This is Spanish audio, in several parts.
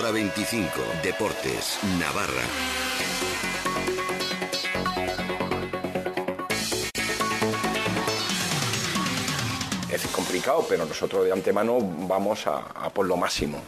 Hora 25. Deportes. Navarra. Es complicado, pero nosotros de antemano vamos a, por lo máximo.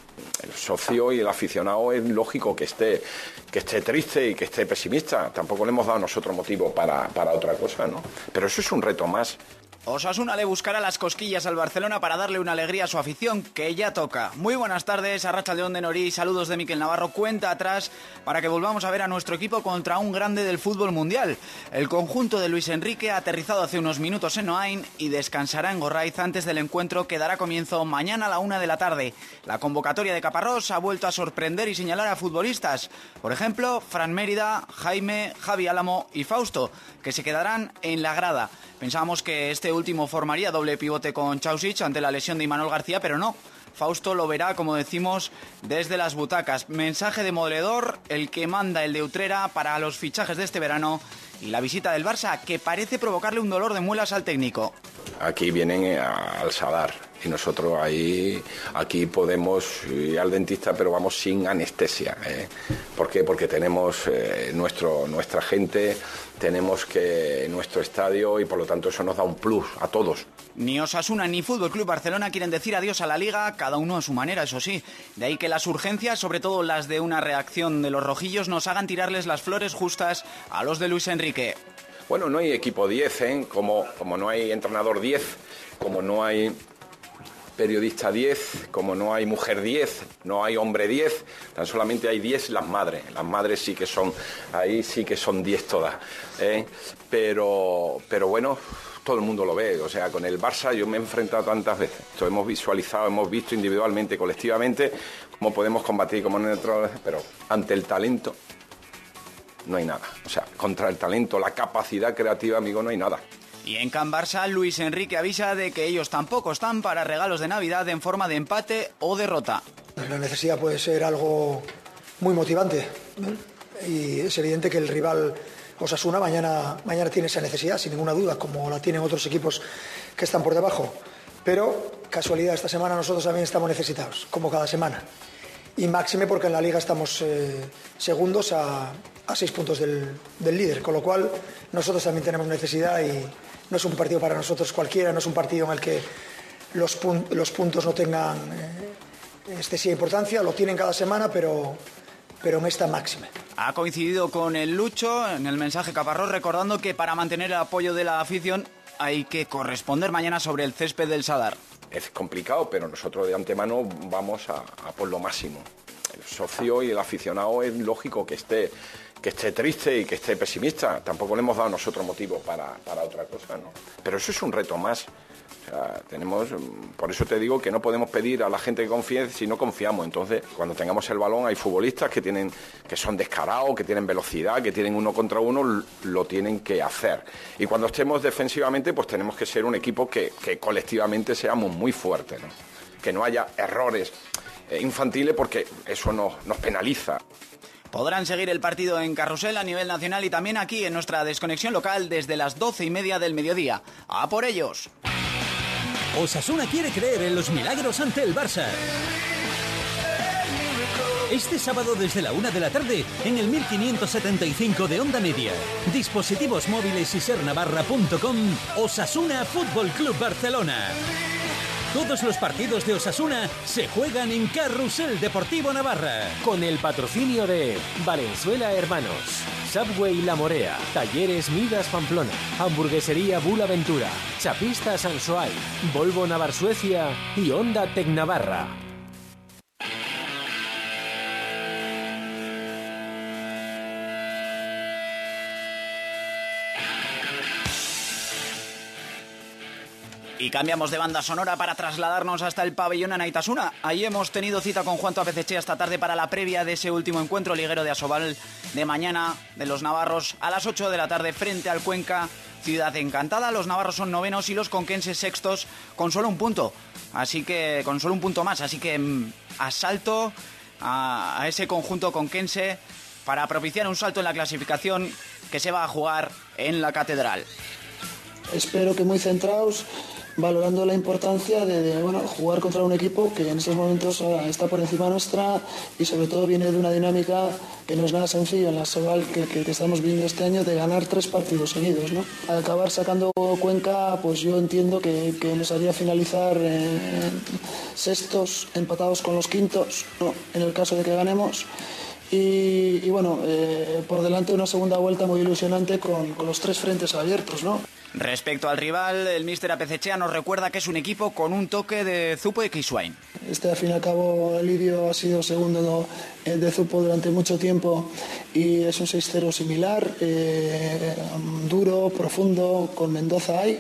El socio y el aficionado es lógico que esté, que esté triste y que esté pesimista. Tampoco le hemos dado nosotros motivo para, para otra cosa, ¿no? Pero eso es un reto más. Osasuna le buscará las cosquillas al Barcelona para darle una alegría a su afición, que ya toca. Muy buenas tardes, Arracha León de Norí, saludos de Miquel Navarro, cuenta atrás para que volvamos a ver a nuestro equipo contra un grande del fútbol mundial. El conjunto de Luis Enrique ha aterrizado hace unos minutos en Oain y descansará en Gorraiz antes del encuentro que dará comienzo mañana a la una de la tarde. La convocatoria de Caparrós ha vuelto a sorprender y señalar a futbolistas, por ejemplo, Fran Mérida, Jaime, Javi Álamo y Fausto, que se quedarán en la grada. Pensábamos que este último formaría doble pivote con Chausic ante la lesión de Imanol García, pero no. Fausto lo verá, como decimos, desde las butacas. Mensaje demoledor, el que manda el de Utrera para los fichajes de este verano y la visita del Barça, que parece provocarle un dolor de muelas al técnico. Aquí vienen al Sadar y nosotros ahí aquí podemos ir al dentista pero vamos sin anestesia ¿eh? ¿por qué? porque tenemos eh, nuestro nuestra gente tenemos que nuestro estadio y por lo tanto eso nos da un plus a todos ni Osasuna ni Fútbol Club Barcelona quieren decir adiós a la liga, cada uno a su manera, eso sí. De ahí que las urgencias, sobre todo las de una reacción de los rojillos, nos hagan tirarles las flores justas a los de Luis Enrique. Bueno, no hay equipo 10, ¿eh? como, como no hay entrenador 10, como no hay periodista 10, como no hay mujer 10, no hay hombre 10, tan solamente hay 10 las madres. Las madres sí que son, ahí sí que son 10 todas. ¿eh? Pero, pero bueno, todo el mundo lo ve. O sea, con el Barça yo me he enfrentado tantas veces. Esto hemos visualizado, hemos visto individualmente, colectivamente, cómo podemos combatir como neutral, pero ante el talento no hay nada. O sea, contra el talento, la capacidad creativa, amigo, no hay nada. Y en Can Barça, Luis Enrique avisa de que ellos tampoco están para regalos de Navidad en forma de empate o derrota. La necesidad puede ser algo muy motivante. Y es evidente que el rival Osasuna mañana, mañana tiene esa necesidad, sin ninguna duda, como la tienen otros equipos que están por debajo. Pero, casualidad, esta semana nosotros también estamos necesitados, como cada semana. Y máxime porque en la liga estamos eh, segundos a, a, seis puntos del, del líder, con lo cual nosotros también tenemos necesidad y, no es un partido para nosotros cualquiera, no es un partido en el que los, los puntos no tengan eh, excesiva importancia, lo tienen cada semana, pero, pero en esta máxima. Ha coincidido con el Lucho en el mensaje Caparrós recordando que para mantener el apoyo de la afición hay que corresponder mañana sobre el césped del Sadar. Es complicado, pero nosotros de antemano vamos a, por lo máximo. El socio y el aficionado es lógico que esté que esté triste y que esté pesimista. Tampoco le hemos dado nosotros motivo para, para otra cosa, ¿no? Pero eso es un reto más. Tenemos, por eso te digo que no podemos pedir a la gente que confíe si no confiamos. Entonces, cuando tengamos el balón, hay futbolistas que tienen, que son descarados, que tienen velocidad, que tienen uno contra uno, lo tienen que hacer. Y cuando estemos defensivamente, pues tenemos que ser un equipo que, que colectivamente seamos muy fuertes, ¿no? que no haya errores eh, infantiles porque eso nos, nos penaliza. Podrán seguir el partido en Carrusel a nivel nacional y también aquí en nuestra desconexión local desde las doce y media del mediodía. ¡A por ellos! Osasuna quiere creer en los milagros ante el Barça. Este sábado desde la una de la tarde en el 1575 de Onda Media. Dispositivos móviles y sernavarra.com. Osasuna Fútbol Club Barcelona. Todos los partidos de Osasuna se juegan en Carrusel Deportivo Navarra. Con el patrocinio de Valenzuela Hermanos, Subway La Morea, Talleres Midas Pamplona, Hamburguesería Bulaventura, Chapista Sansoay, Volvo Navar Suecia y Honda Tec Y cambiamos de banda sonora para trasladarnos hasta el pabellón Anaitasuna. Ahí hemos tenido cita con Juan Apeceche esta tarde para la previa de ese último encuentro liguero de Asobal de mañana de los Navarros a las 8 de la tarde frente al Cuenca. Ciudad encantada, los navarros son novenos y los conquenses sextos con solo un punto. Así que, con solo un punto más. Así que mm, asalto a, a ese conjunto conquense para propiciar un salto en la clasificación que se va a jugar en la catedral. Espero que muy centrados valorando la importancia de, bueno, jugar contra un equipo que en estos momentos ah, está por encima nuestra y sobre todo viene de una dinámica que no es nada sencillo en la Sobal que, que, estamos viendo este año de ganar tres partidos seguidos. ¿no? Al acabar sacando Cuenca, pues yo entiendo que, que nos haría finalizar sextos empatados con los quintos, ¿no? en el caso de que ganemos. Y, bueno, eh, por delante una segunda vuelta muy ilusionante con, con los tres frentes abiertos, ¿no? Respecto al rival, el míster Apecechea nos recuerda que es un equipo con un toque de Zupo y Kiswain. Este, al fin y al cabo, Lidio ha sido segundo de Zupo durante mucho tiempo y es un 6-0 similar, eh, duro, profundo, con Mendoza ahí.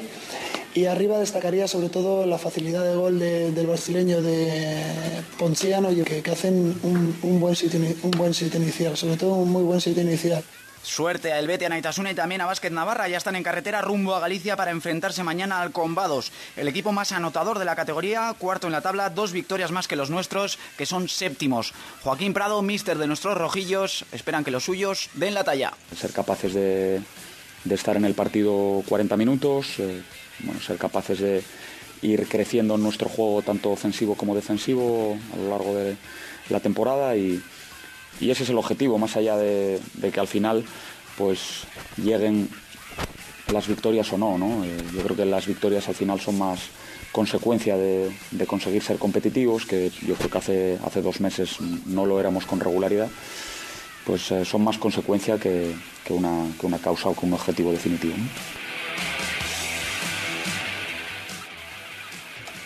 Y arriba destacaría sobre todo la facilidad de gol del brasileño de Ponciano, que, que hacen un, buen sitio, un buen sitio inicial, sobre todo un muy buen sitio inicial. Suerte a Elbete, a Naitasuna y también a Básquet Navarra. Ya están en carretera rumbo a Galicia para enfrentarse mañana al Combados. El equipo más anotador de la categoría, cuarto en la tabla, dos victorias más que los nuestros, que son séptimos. Joaquín Prado, mister de nuestros rojillos, esperan que los suyos den la talla. Ser capaces de, estar en el partido 40 minutos, eh, ser capaces de ir creciendo en nuestro juego tanto ofensivo como defensivo a lo largo de la temporada y y ese es el objetivo, más allá de, que al final pues lleguen las victorias o no, ¿no? Eh, yo creo que las victorias al final son más consecuencia de, conseguir ser competitivos, que yo creo que hace, hace dos meses no lo éramos con regularidad, pues eh, son más consecuencia que, una, que, una, causa o que un objetivo definitivo.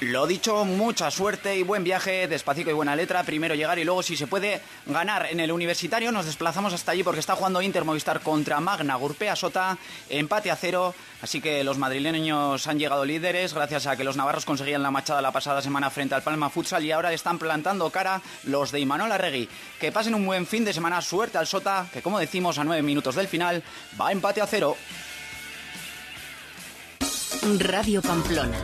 Lo dicho, mucha suerte y buen viaje, despacito y buena letra. Primero llegar y luego, si se puede ganar en el universitario, nos desplazamos hasta allí porque está jugando Inter Movistar contra Magna Gurpea Sota, empate a cero. Así que los madrileños han llegado líderes gracias a que los navarros conseguían la machada la pasada semana frente al Palma Futsal y ahora están plantando cara los de Imanol Arregui. Que pasen un buen fin de semana, suerte al Sota, que como decimos a nueve minutos del final, va empate a cero. Radio Pamplona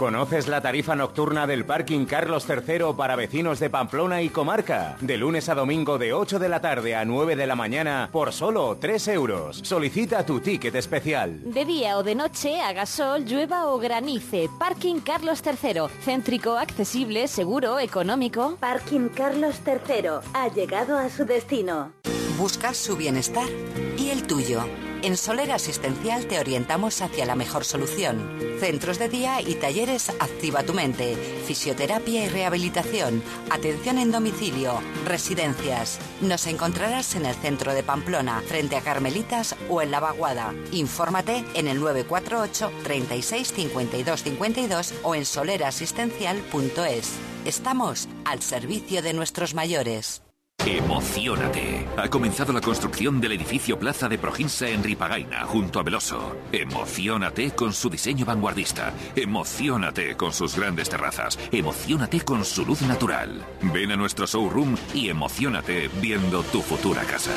¿Conoces la tarifa nocturna del parking Carlos III para vecinos de Pamplona y comarca? De lunes a domingo de 8 de la tarde a 9 de la mañana por solo 3 euros. Solicita tu ticket especial. De día o de noche, haga sol, llueva o granice. Parking Carlos III. Céntrico, accesible, seguro, económico. Parking Carlos III. Ha llegado a su destino. Buscas su bienestar y el tuyo. En Soler Asistencial te orientamos hacia la mejor solución. Centros de día y talleres Activa tu mente, fisioterapia y rehabilitación, atención en domicilio, residencias. Nos encontrarás en el centro de Pamplona, frente a Carmelitas o en La Vaguada. Infórmate en el 948 36 52 52 o en solerasistencial.es. Estamos al servicio de nuestros mayores. Emocionate. Ha comenzado la construcción del edificio Plaza de Proginsa en Ripagaina, junto a Veloso. Emocionate con su diseño vanguardista. Emocionate con sus grandes terrazas. Emocionate con su luz natural. Ven a nuestro showroom y emocionate viendo tu futura casa.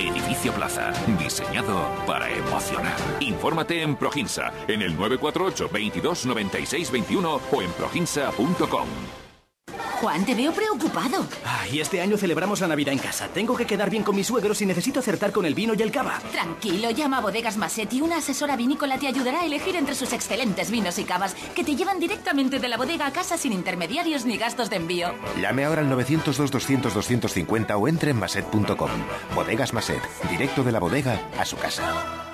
Edificio Plaza, diseñado para emocionar. Infórmate en Proginsa, en el 948 22 96 21 o en proginsa.com. Juan, te veo preocupado. y este año celebramos la Navidad en casa. Tengo que quedar bien con mis suegros y necesito acertar con el vino y el cava. Tranquilo, llama a Bodegas Maset y una asesora vinícola te ayudará a elegir entre sus excelentes vinos y cavas que te llevan directamente de la bodega a casa sin intermediarios ni gastos de envío. Llame ahora al 902-200-250 o entre en maset.com. Bodegas Maset, directo de la bodega a su casa.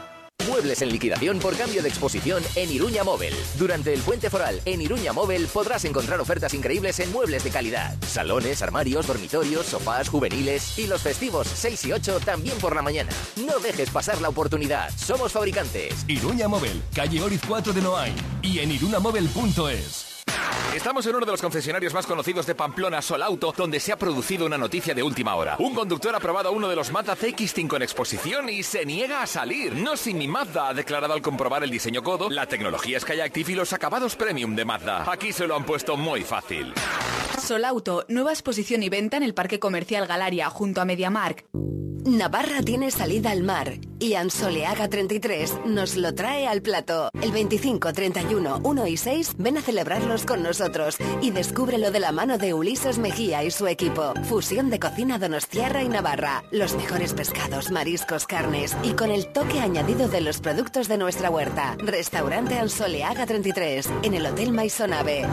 Muebles en liquidación por cambio de exposición en Iruña Móvil. Durante el puente foral en Iruña Móvil podrás encontrar ofertas increíbles en muebles de calidad. Salones, armarios, dormitorios, sofás, juveniles y los festivos 6 y 8 también por la mañana. No dejes pasar la oportunidad. Somos fabricantes. Iruña Móvil, calle Oriz 4 de Noain y en irunamóvil.es. Estamos en uno de los concesionarios más conocidos de Pamplona, Solauto, donde se ha producido una noticia de última hora. Un conductor ha probado uno de los Mazda CX5 en exposición y se niega a salir. No sin mi Mazda ha declarado al comprobar el diseño codo, la tecnología Skyactiv y los acabados premium de Mazda. Aquí se lo han puesto muy fácil. Solauto, nueva exposición y venta en el Parque Comercial Galaria, junto a MediaMark. Navarra tiene salida al mar y Ansoleaga 33 nos lo trae al plato. El 25, 31, 1 y 6 ven a celebrarlos con nosotros y descúbrelo de la mano de Ulises Mejía y su equipo. Fusión de cocina donostiarra y Navarra. Los mejores pescados, mariscos, carnes y con el toque añadido de los productos de nuestra huerta. Restaurante Ansoleaga 33 en el Hotel Maisonave.